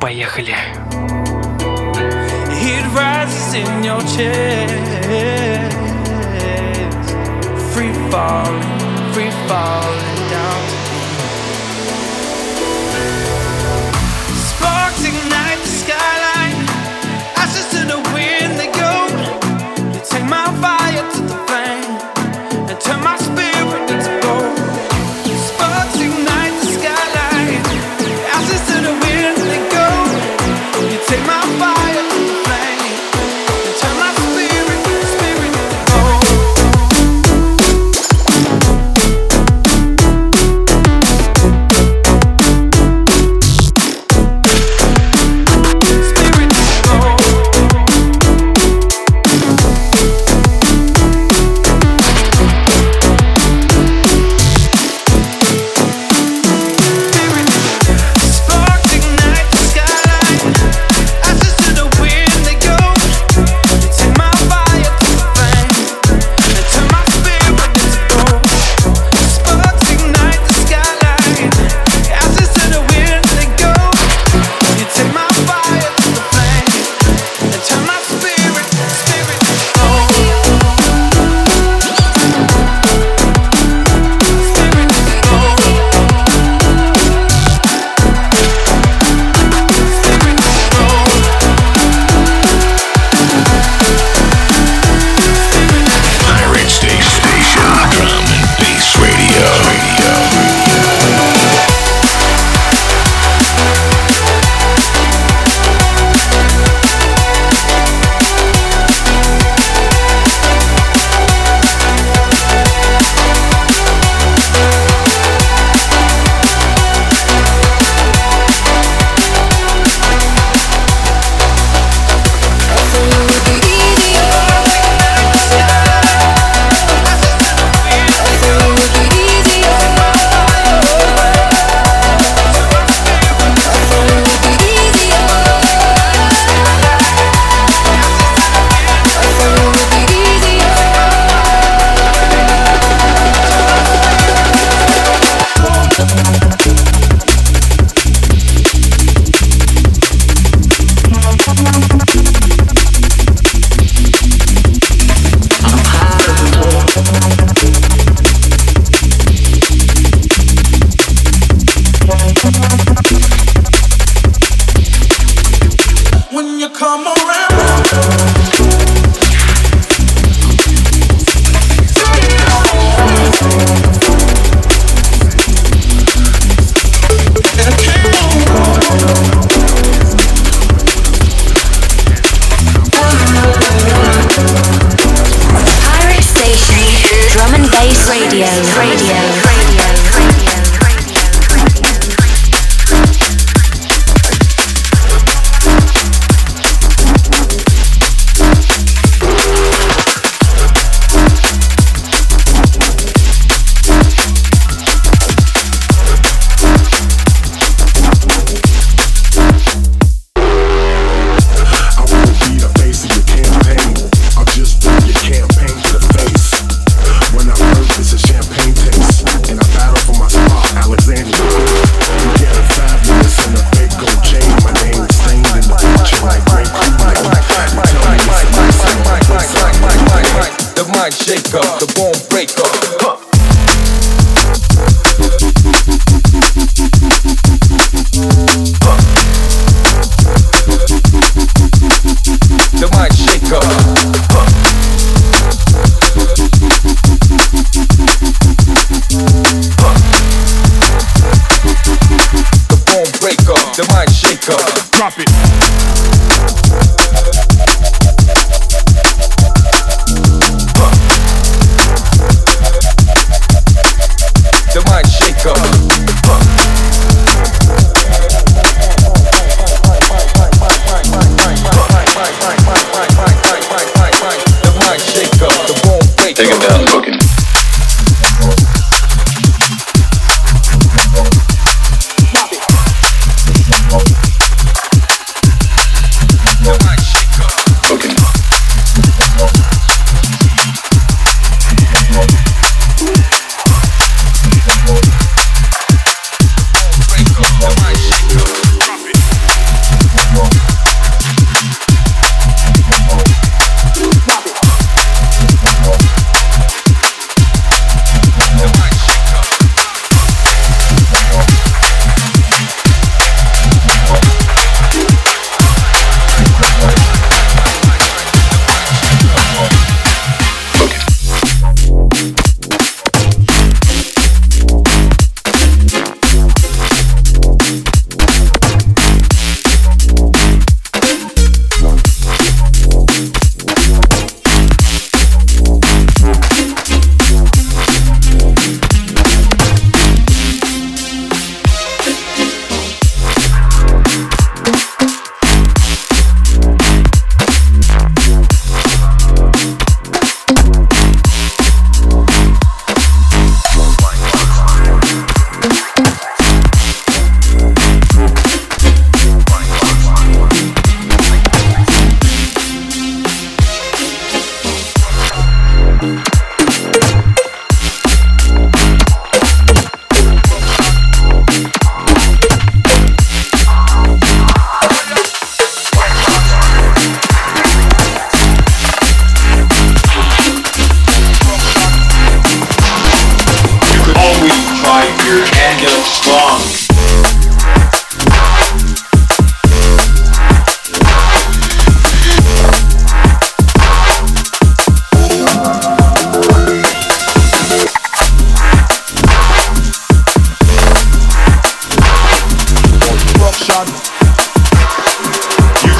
Поехали. It rises in your chest. Free falling, free falling down. Sparks ignite the skyline. Ashes to the wind they go. You take my fire to the flame and turn my spirit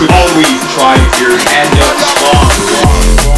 Always try your hand up strong.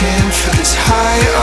Be reaching for this high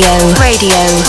Radio, radio,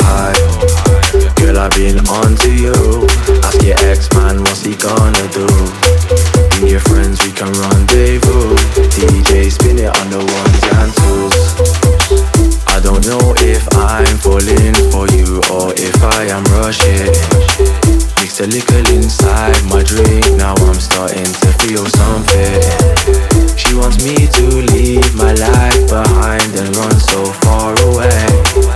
high. Girl, I've been onto you. Ask your ex man, what's he gonna do? And your friends, we can rendezvous. DJ, spin it on the ones and twos. I don't know if I'm falling for you or if I am rushing. Mix a little inside my drink, now I'm starting to feel something. She wants me to leave my life behind and run so far away.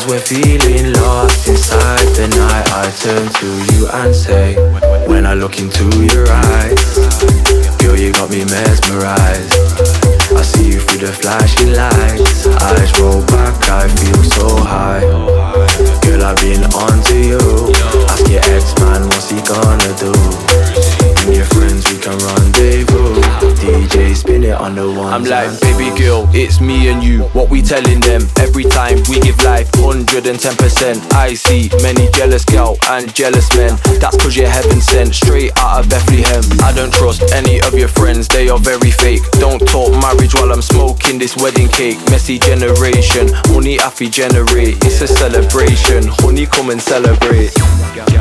As we're feeling lost inside the night, I turn to you and say, When I look into your eyes, girl, you got me mesmerized. I see you through the flashing lights. Eyes roll back, I feel so high. Girl, I've been onto you. Ask your ex-man, what's he gonna do? Bring your friends, we can rendezvous. DJ, spin it on the one. I'm like, baby girl, it's me and you. What we telling them? Every time we give life 110%. I see many jealous gal and jealous men. That's cause you're heaven sent, straight out of Bethlehem. I don't trust any of your friends, they are very fake. Don't talk marriage while I'm smoking this wedding cake. Messy generation, money affy generate. It's a celebration, honey, come and celebrate.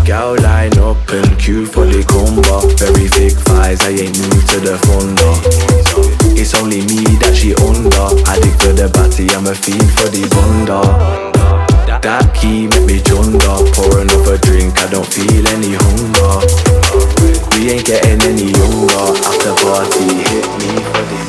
Gal line up and queue for the combo. Very thick thighs, I ain't new to the thunder. It's only me that she under. Addict to the batty, I'm a fiend for the bunda. That key make me chunder. Pour another drink, I don't feel any hunger. We ain't getting any younger. After party, hit me for the.